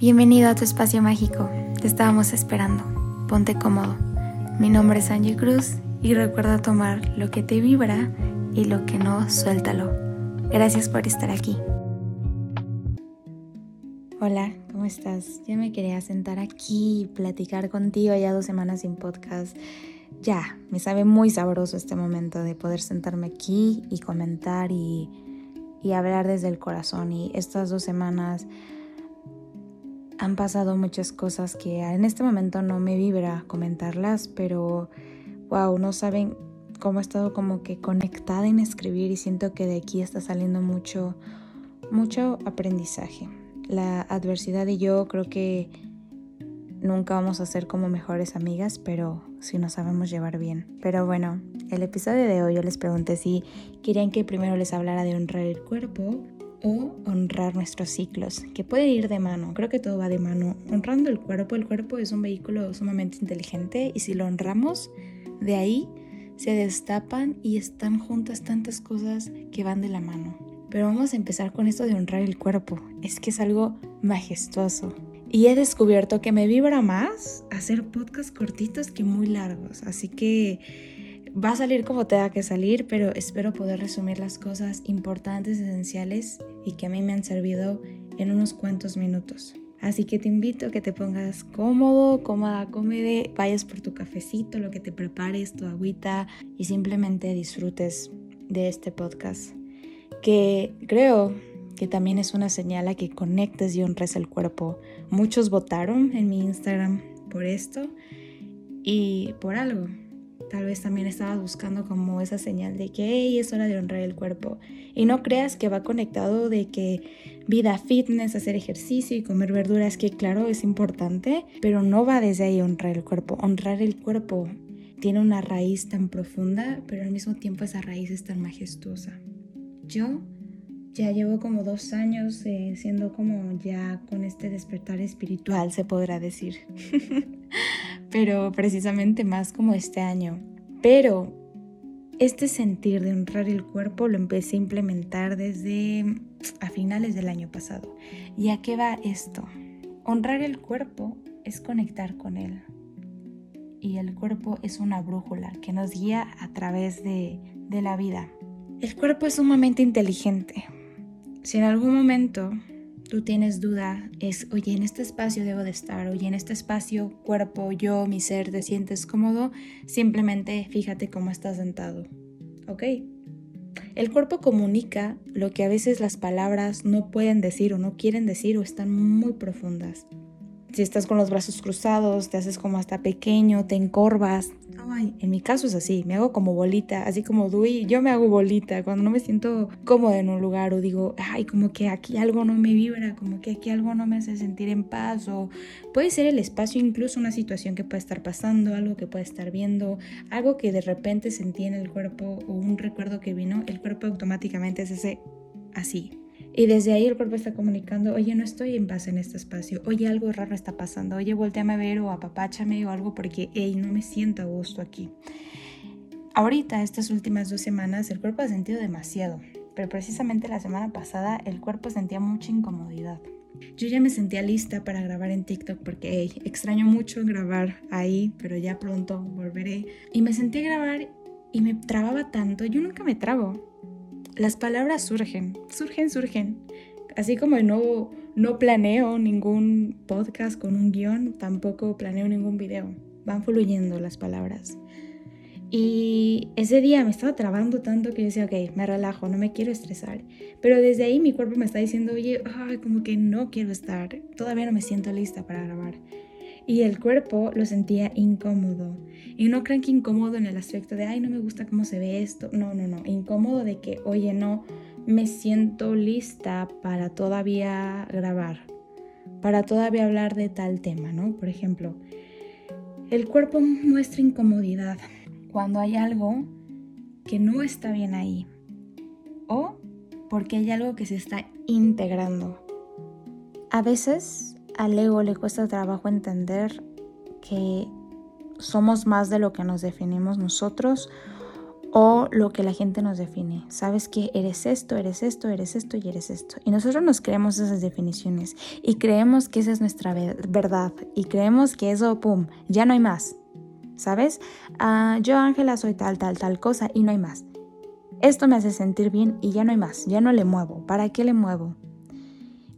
Bienvenido a tu espacio mágico. Te estábamos esperando. Ponte cómodo. Mi nombre es Angie Cruz y recuerda tomar lo que te vibra y lo que no, suéltalo. Gracias por estar aquí. Hola, ¿cómo estás? Ya me quería sentar aquí y platicar contigo ya dos semanas sin podcast. Ya, me sabe muy sabroso este momento de poder sentarme aquí y comentar y, y hablar desde el corazón. Y estas dos semanas han pasado muchas cosas que en este momento no me vibra comentarlas, pero wow, no saben cómo he estado como que conectada en escribir y siento que de aquí está saliendo mucho, mucho aprendizaje. La adversidad y yo creo que nunca vamos a ser como mejores amigas, pero si nos sabemos llevar bien. Pero bueno, el episodio de hoy yo les pregunté si querían que primero les hablara de honrar el cuerpo o honrar nuestros ciclos, que puede ir de mano, creo que todo va de mano. Honrando el cuerpo, el cuerpo es un vehículo sumamente inteligente y si lo honramos, de ahí se destapan y están juntas tantas cosas que van de la mano. Pero vamos a empezar con esto de honrar el cuerpo, es que es algo majestuoso. Y he descubierto que me vibra más hacer podcasts cortitos que muy largos, así que Va a salir como tenga que salir, pero espero poder resumir las cosas importantes, esenciales y que a mí me han servido en unos cuantos minutos. Así que te invito a que te pongas cómodo, cómoda, cómede, vayas por tu cafecito, lo que te prepares, tu agüita y simplemente disfrutes de este podcast. Que creo que también es una señal a que conectes y honres el cuerpo. Muchos votaron en mi Instagram por esto y por algo. Tal vez también estabas buscando como esa señal de que es hora de honrar el cuerpo. Y no creas que va conectado de que vida fitness, hacer ejercicio y comer verduras, que claro es importante, pero no va desde ahí honrar el cuerpo. Honrar el cuerpo tiene una raíz tan profunda, pero al mismo tiempo esa raíz es tan majestuosa. Yo ya llevo como dos años eh, siendo como ya con este despertar espiritual, se podrá decir. pero precisamente más como este año. Pero este sentir de honrar el cuerpo lo empecé a implementar desde a finales del año pasado. ¿Y a qué va esto? Honrar el cuerpo es conectar con él. Y el cuerpo es una brújula que nos guía a través de, de la vida. El cuerpo es sumamente inteligente. Si en algún momento tú tienes duda, es, oye, en este espacio debo de estar, oye, en este espacio, cuerpo, yo, mi ser, te sientes cómodo, simplemente fíjate cómo estás sentado, ¿ok? El cuerpo comunica lo que a veces las palabras no pueden decir o no quieren decir o están muy profundas. Si estás con los brazos cruzados, te haces como hasta pequeño, te encorvas, Ay, en mi caso es así, me hago como bolita, así como Dewey, yo me hago bolita cuando no me siento cómoda en un lugar o digo, ay, como que aquí algo no me vibra, como que aquí algo no me hace sentir en paz o puede ser el espacio, incluso una situación que puede estar pasando, algo que puede estar viendo, algo que de repente sentí en el cuerpo o un recuerdo que vino, el cuerpo automáticamente es ese así, y desde ahí el cuerpo está comunicando, oye, no estoy en paz en este espacio, oye, algo raro está pasando, oye, volteame a ver o apapáchame o algo porque, hey, no me siento a gusto aquí. Ahorita, estas últimas dos semanas, el cuerpo ha sentido demasiado, pero precisamente la semana pasada el cuerpo sentía mucha incomodidad. Yo ya me sentía lista para grabar en TikTok porque hey, extraño mucho grabar ahí, pero ya pronto volveré. Y me sentí a grabar y me trababa tanto. Yo nunca me trabo las palabras surgen, surgen, surgen. Así como no, no planeo ningún podcast con un guion, tampoco planeo ningún video. Van fluyendo las palabras. Y ese día me estaba trabando tanto que yo decía, ok, me relajo, no me quiero estresar. Pero desde ahí mi cuerpo me está diciendo, oye, ay, como que no quiero estar, todavía no me siento lista para grabar y el cuerpo lo sentía incómodo. Y no crean que incómodo en el aspecto de, ay, no me gusta cómo se ve esto. No, no, no. Incómodo de que, oye, no me siento lista para todavía grabar, para todavía hablar de tal tema, ¿no? Por ejemplo, el cuerpo muestra incomodidad cuando hay algo que no está bien ahí o porque hay algo que se está integrando. A veces al ego le cuesta trabajo entender que somos más de lo que nos definimos nosotros o lo que la gente nos define. Sabes que eres esto, eres esto, eres esto y eres esto. Y nosotros nos creemos esas definiciones y creemos que esa es nuestra verdad y creemos que eso, ¡pum!, ya no hay más. ¿Sabes? Ah, yo, Ángela, soy tal, tal, tal cosa y no hay más. Esto me hace sentir bien y ya no hay más, ya no le muevo. ¿Para qué le muevo?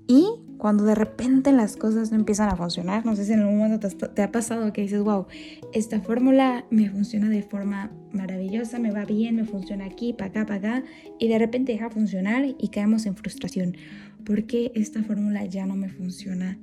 Y cuando de repente las cosas no empiezan a funcionar, no sé si en algún momento te, ha pasado que dices, wow, esta fórmula me funciona de forma maravillosa, me va bien, me funciona aquí, para acá, para acá, y de repente deja funcionar y caemos en frustración. ¿Por qué esta fórmula ya no me funciona?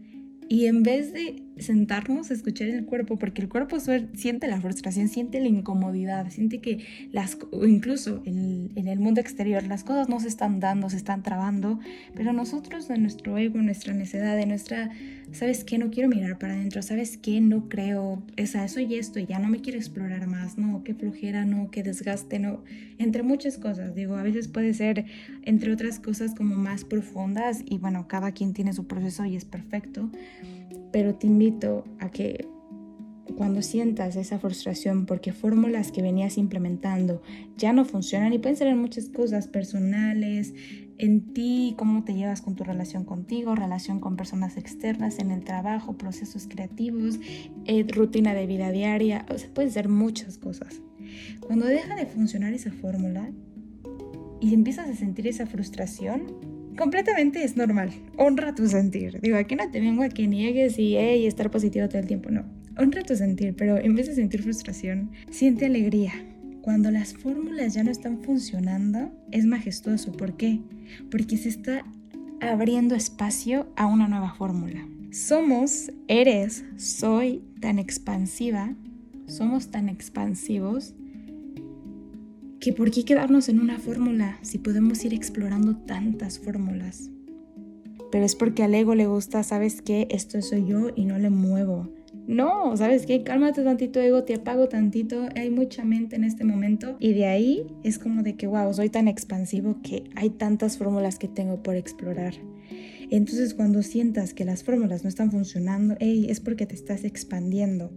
Y en vez de sentarnos a escuchar el cuerpo, porque el cuerpo siente la frustración, siente la incomodidad, siente que las, incluso en, el mundo exterior las cosas no se están dando, se están trabando, pero nosotros de nuestro ego, nuestra necedad, de nuestra, ¿sabes qué? No quiero mirar para adentro, ¿sabes qué? No creo, esa, eso y esto, ya no me quiero explorar más, no, qué flojera, no, qué desgaste, no, entre muchas cosas, digo, a veces puede ser, entre otras cosas, como más profundas y bueno, cada quien tiene su proceso y es perfecto pero te invito a que cuando sientas esa frustración porque fórmulas que venías implementando ya no funcionan y pueden ser en muchas cosas personales, en ti, cómo te llevas con tu relación contigo, relación con personas externas, en el trabajo, procesos creativos, eh, rutina de vida diaria, o sea, pueden ser muchas cosas. Cuando deja de funcionar esa fórmula y empiezas a sentir esa frustración, completamente es normal. Honra tu sentir. Digo, aquí no te vengo a que niegues y hey, estar positivo todo el tiempo. No. Honra tu sentir, pero en vez de sentir frustración, siente alegría. Cuando las fórmulas ya no están funcionando, es majestuoso. ¿Por qué? Porque se está abriendo espacio a una nueva fórmula. Somos, eres, soy tan expansiva, somos tan expansivos que por qué quedarnos en una fórmula si podemos ir explorando tantas fórmulas. Pero es porque al ego le gusta, ¿sabes qué? Esto soy yo y no le muevo. No, ¿sabes qué? Cálmate tantito ego, te apago tantito, hay mucha mente en este momento y de ahí es como de que, wow, soy tan expansivo que hay tantas fórmulas que tengo por explorar. Entonces cuando sientas que las fórmulas no están funcionando, es porque te estás expandiendo.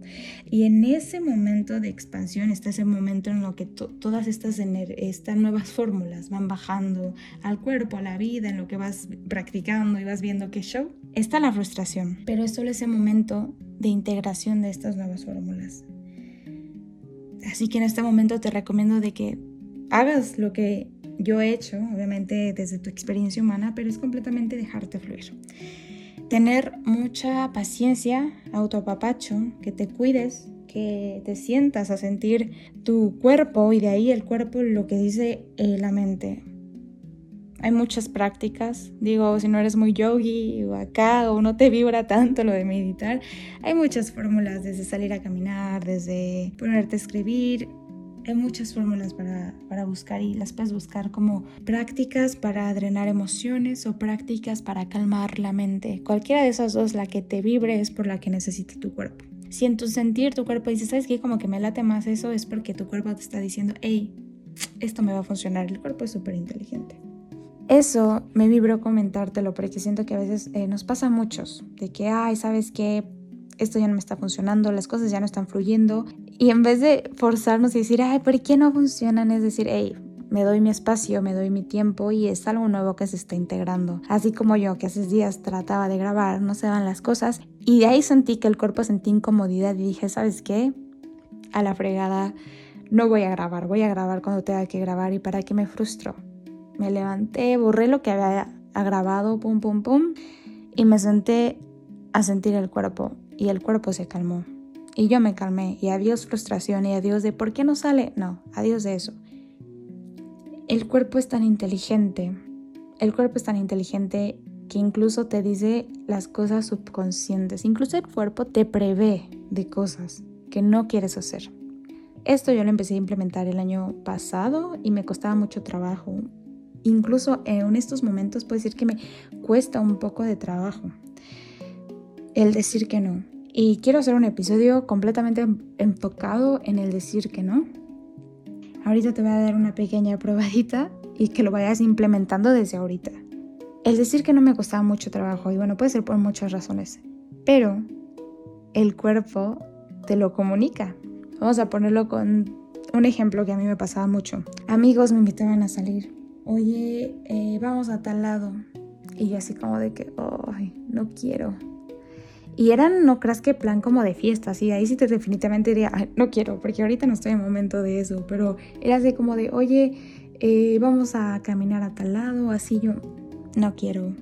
Y en ese momento de expansión está ese momento en lo que todas estas, estas nuevas fórmulas van bajando al cuerpo, a la vida, en lo que vas practicando y vas viendo qué show. Está la frustración, pero es solo ese momento de integración de estas nuevas fórmulas. Así que en este momento te recomiendo de que hagas lo que yo he hecho, obviamente desde tu experiencia humana, pero es completamente dejarte fluir. Tener mucha paciencia, autopapacho, que te cuides, que te sientas a sentir tu cuerpo y de ahí el cuerpo lo que dice eh, la mente. Hay muchas prácticas, digo, si no eres muy yogi o acá o no te vibra tanto lo de meditar, hay muchas fórmulas, desde salir a caminar, desde ponerte a escribir, hay muchas fórmulas para, para, buscar y las puedes buscar como prácticas para drenar emociones o prácticas para calmar la mente. Cualquiera de esas dos, la que te vibre es por la que necesita tu cuerpo. Si en tu sentir tu cuerpo dice, ¿sabes qué? Como que me late más eso, es porque tu cuerpo te está diciendo, hey, esto me va a funcionar. El cuerpo es súper inteligente. Eso me vibró comentártelo porque siento que a veces eh, nos pasa a muchos, de que, ay, ¿sabes qué? Esto ya no me está funcionando, las cosas ya no están fluyendo y en vez de forzarnos y decir, ay, ¿por qué no funcionan? Es decir, hey, me doy mi espacio, me doy mi tiempo y es algo nuevo que se está integrando. Así como yo, que hace días trataba de grabar, no se van las cosas. Y de ahí sentí que el cuerpo sentí incomodidad y dije, ¿sabes qué? A la fregada, no voy a grabar, voy a grabar cuando tenga que grabar y para qué me frustro. Me levanté, borré lo que había grabado, pum, pum, pum, y me senté a sentir el cuerpo y el cuerpo se calmó. Y yo me calmé y adiós frustración y adiós de ¿por qué no sale? No, adiós de eso. El cuerpo es tan inteligente, el cuerpo es tan inteligente que incluso te dice las cosas subconscientes, incluso el cuerpo te prevé de cosas que no quieres hacer. Esto yo lo empecé a implementar el año pasado y me costaba mucho trabajo. Incluso en estos momentos puedo decir que me cuesta un poco de trabajo el decir que no. Y quiero hacer un episodio completamente enfocado en el decir que no. Ahorita te voy a dar una pequeña probadita y que lo vayas implementando desde ahorita. El decir que no me costaba mucho trabajo y bueno, puede ser por muchas razones, pero el cuerpo te lo comunica. Vamos a ponerlo con un ejemplo que a mí me pasaba mucho. Amigos me invitaban a salir. Oye, eh, vamos a tal lado. Y yo así como de que, ay, no quiero. Y eran, no creas que plan como de fiestas, y ahí sí te definitivamente diría, no quiero, porque ahorita no estoy en momento de eso, pero era así como de, oye, eh, vamos a caminar a tal lado, así yo, no quiero.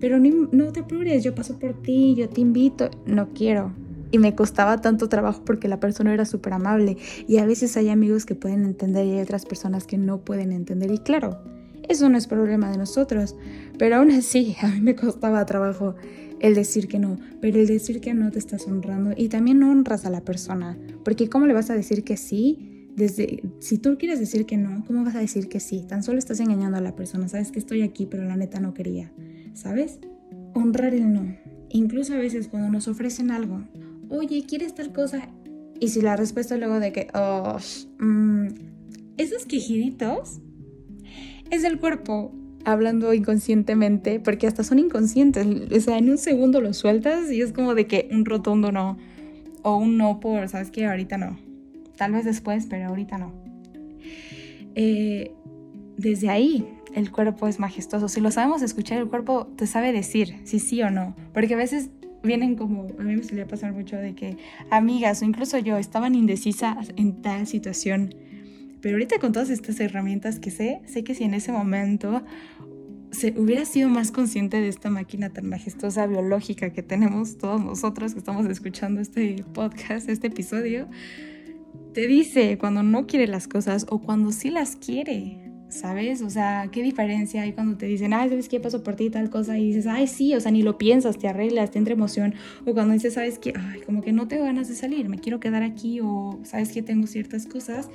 Pero no te apures, yo paso por ti, yo te invito, no quiero. Y me costaba tanto trabajo porque la persona era súper amable. Y a veces hay amigos que pueden entender y hay otras personas que no pueden entender. Y claro, eso no es problema de nosotros. Pero aún así, a mí me costaba trabajo el decir que no, pero el decir que no te estás honrando y también honras a la persona, porque ¿cómo le vas a decir que sí? Desde, si tú quieres decir que no, ¿cómo vas a decir que sí? Tan solo estás engañando a la persona, sabes que estoy aquí, pero la neta no quería, ¿sabes? Honrar el no. Incluso a veces cuando nos ofrecen algo, oye, ¿quieres tal cosa? Y si la respuesta luego de que, oh, mm, esos quejiditos es el cuerpo hablando inconscientemente, porque hasta son inconscientes. O sea, en un segundo lo sueltas y es como de que un rotundo no. O un no por, ¿sabes qué? Ahorita no. Tal vez después, pero ahorita no. Eh, desde ahí el cuerpo es majestuoso. Si lo sabemos escuchar, el cuerpo te sabe decir si sí o no. Porque a veces vienen como, a mí me solía pasar mucho de que amigas o incluso yo estaban indecisas en tal situación pero ahorita con todas estas herramientas que sé, sé que si en ese momento se hubiera sido más consciente de esta máquina tan majestuosa biológica que tenemos todos nosotros que estamos escuchando este podcast, este episodio, te dice cuando no quiere las cosas o cuando sí las quiere. ¿Sabes? O sea, ¿qué diferencia hay cuando te dicen, ay, ¿sabes qué pasó por ti tal cosa? Y dices, ay, sí, o sea, ni lo piensas, te arreglas, te entra emoción. O cuando dices, ¿sabes qué? Ay, como que no tengo ganas de salir, me quiero quedar aquí. O, ¿sabes que Tengo ciertas cosas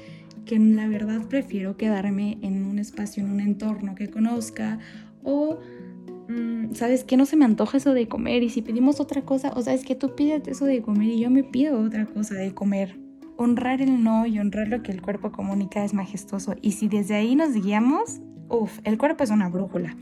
que la verdad prefiero quedarme en un espacio, en un entorno que conozca o mm, ¿sabes que No se me antoja eso de comer y si pedimos otra cosa, o sabes que tú pides eso de comer y yo me pido otra cosa de comer. Honrar el no y honrar lo que el cuerpo comunica es majestuoso y si desde ahí nos guiamos, uff, el cuerpo es una brújula.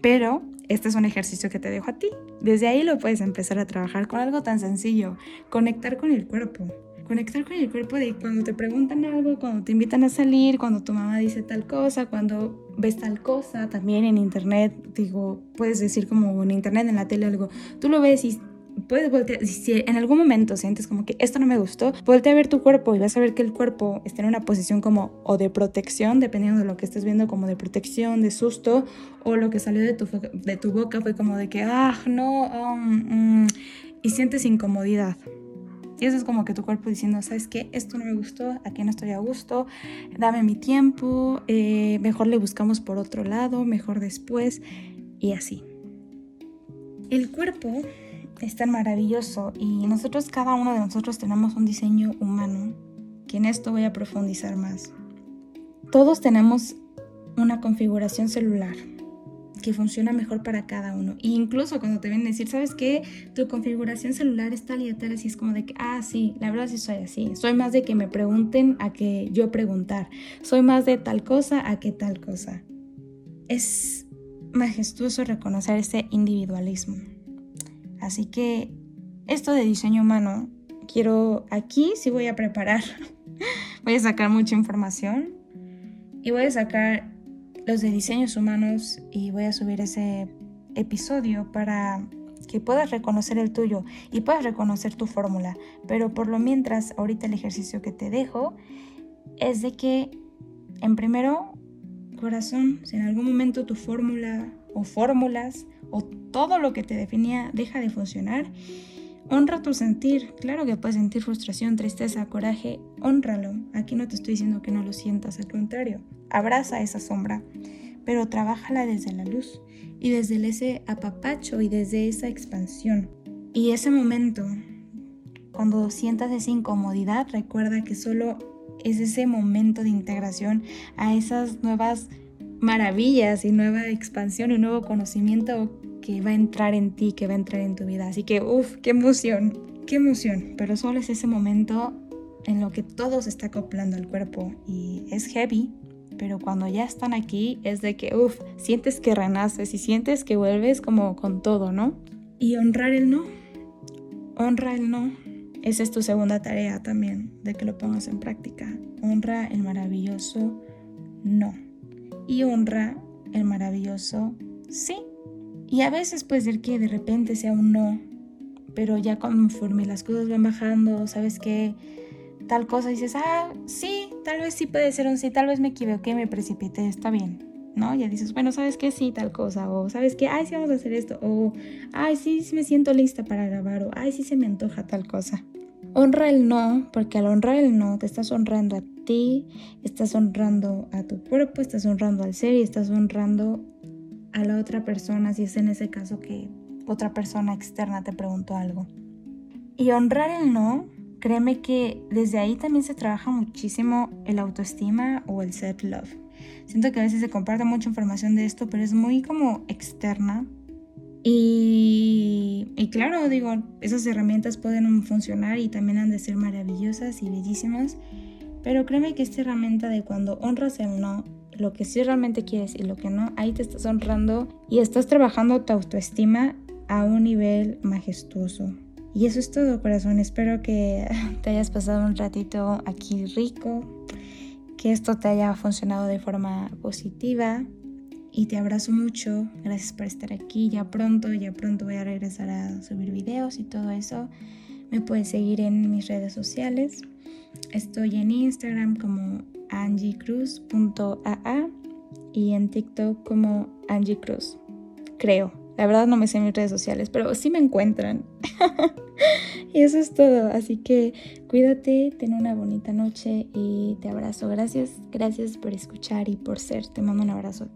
Pero este es un ejercicio que te dejo a ti. Desde ahí lo puedes empezar a trabajar con algo tan sencillo, conectar con el cuerpo conectar con el cuerpo de cuando te preguntan algo, cuando te invitan a salir, cuando tu mamá dice tal cosa, cuando ves tal cosa, también en internet, digo, puedes decir como en internet, en la tele algo, tú lo ves y puedes voltear, si en algún momento sientes como que esto no me gustó, voltea a ver tu cuerpo y vas a ver que el cuerpo está en una posición como o de protección, dependiendo de lo que estés viendo, como de protección, de susto, o lo que salió de tu, de tu boca fue como de que, ah, no, um, mm", y sientes incomodidad. Y eso es como que tu cuerpo diciendo, ¿sabes qué? Esto no me gustó, aquí no estoy a gusto, dame mi tiempo, eh, mejor le buscamos por otro lado, mejor después, y así. El cuerpo es tan maravilloso y nosotros, cada uno de nosotros tenemos un diseño humano, que en esto voy a profundizar más. Todos tenemos una configuración celular que funciona mejor para cada uno. E incluso cuando te vienen a decir, ¿sabes qué? Tu configuración celular es tal y tal, así es como de que, ah, sí, la verdad sí soy así. Soy más de que me pregunten a que yo preguntar. Soy más de tal cosa a que tal cosa. Es majestuoso reconocer ese individualismo. Así que esto de diseño humano, quiero aquí sí voy a preparar. voy a sacar mucha información y voy a sacar los de diseños humanos y voy a subir ese episodio para que puedas reconocer el tuyo y puedas reconocer tu fórmula. Pero por lo mientras, ahorita el ejercicio que te dejo es de que, en primero, corazón, si en algún momento tu fórmula o fórmulas o todo lo que te definía deja de funcionar, Honra tu sentir. Claro que puedes sentir frustración, tristeza, coraje. Honralo. Aquí no te estoy diciendo que no lo sientas, al contrario. Abraza esa sombra, pero trabájala desde la luz y desde ese apapacho y desde esa expansión. Y ese momento, cuando sientas esa incomodidad, recuerda que solo es ese momento de integración a esas nuevas maravillas y nueva expansión y nuevo conocimiento que va a entrar en ti, que va a entrar en tu vida. Así que, uff, qué emoción, qué emoción. Pero solo es ese momento en lo que todo se está acoplando al cuerpo y es heavy, pero cuando ya están aquí es de que, uff, sientes que renaces y sientes que vuelves como con todo, ¿no? Y honrar el no, honra el no, esa es tu segunda tarea también, de que lo pongas en práctica. Honra el maravilloso no. Y honra el maravilloso sí. Y a veces puede ser que de repente sea un no, pero ya conforme las cosas van bajando, sabes que tal cosa dices, ah, sí, tal vez sí puede ser un sí, tal vez me equivoqué, me precipité, está bien. ¿no? Ya dices, bueno, ¿sabes qué? Sí, tal cosa, o ¿sabes qué? Ay, sí, vamos a hacer esto, o ay, sí, me siento lista para grabar, o ay, sí se me antoja tal cosa. Honra el no, porque al honrar el no te estás honrando a ti, estás honrando a tu cuerpo, estás honrando al ser y estás honrando a la otra persona, si es en ese caso que otra persona externa te preguntó algo. Y honrar el no, créeme que desde ahí también se trabaja muchísimo el autoestima o el self-love. Siento que a veces se comparte mucha información de esto, pero es muy como externa. Y, y claro, digo, esas herramientas pueden funcionar y también han de ser maravillosas y bellísimas. Pero créeme que esta herramienta de cuando honras el no, lo que sí realmente quieres y lo que no, ahí te estás honrando y estás trabajando tu autoestima a un nivel majestuoso. Y eso es todo, corazón. Espero que te hayas pasado un ratito aquí rico, que esto te haya funcionado de forma positiva y te abrazo mucho. Gracias por estar aquí. Ya pronto, ya pronto voy a regresar a subir videos y todo eso. Me puedes seguir en mis redes sociales. Estoy en Instagram como angiecruz.aa y en TikTok como Angie Cruz. Creo. La verdad no me sé mis redes sociales, pero sí me encuentran. y eso es todo. Así que cuídate, ten una bonita noche y te abrazo. Gracias, gracias por escuchar y por ser. Te mando un abrazo.